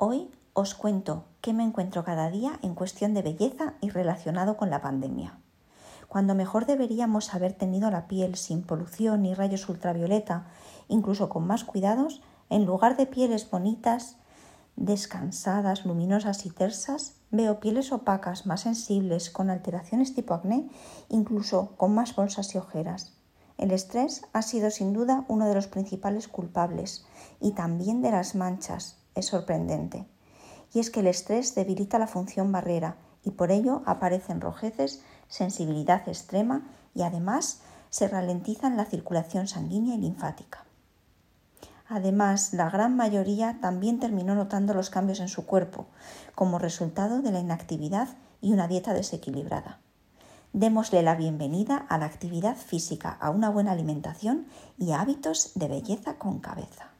Hoy os cuento qué me encuentro cada día en cuestión de belleza y relacionado con la pandemia. Cuando mejor deberíamos haber tenido la piel sin polución ni rayos ultravioleta, incluso con más cuidados, en lugar de pieles bonitas, descansadas, luminosas y tersas, veo pieles opacas, más sensibles, con alteraciones tipo acné, incluso con más bolsas y ojeras. El estrés ha sido sin duda uno de los principales culpables y también de las manchas. Es sorprendente. Y es que el estrés debilita la función barrera y por ello aparecen rojeces, sensibilidad extrema y además se ralentizan la circulación sanguínea y linfática. Además, la gran mayoría también terminó notando los cambios en su cuerpo como resultado de la inactividad y una dieta desequilibrada. Démosle la bienvenida a la actividad física, a una buena alimentación y hábitos de belleza con cabeza.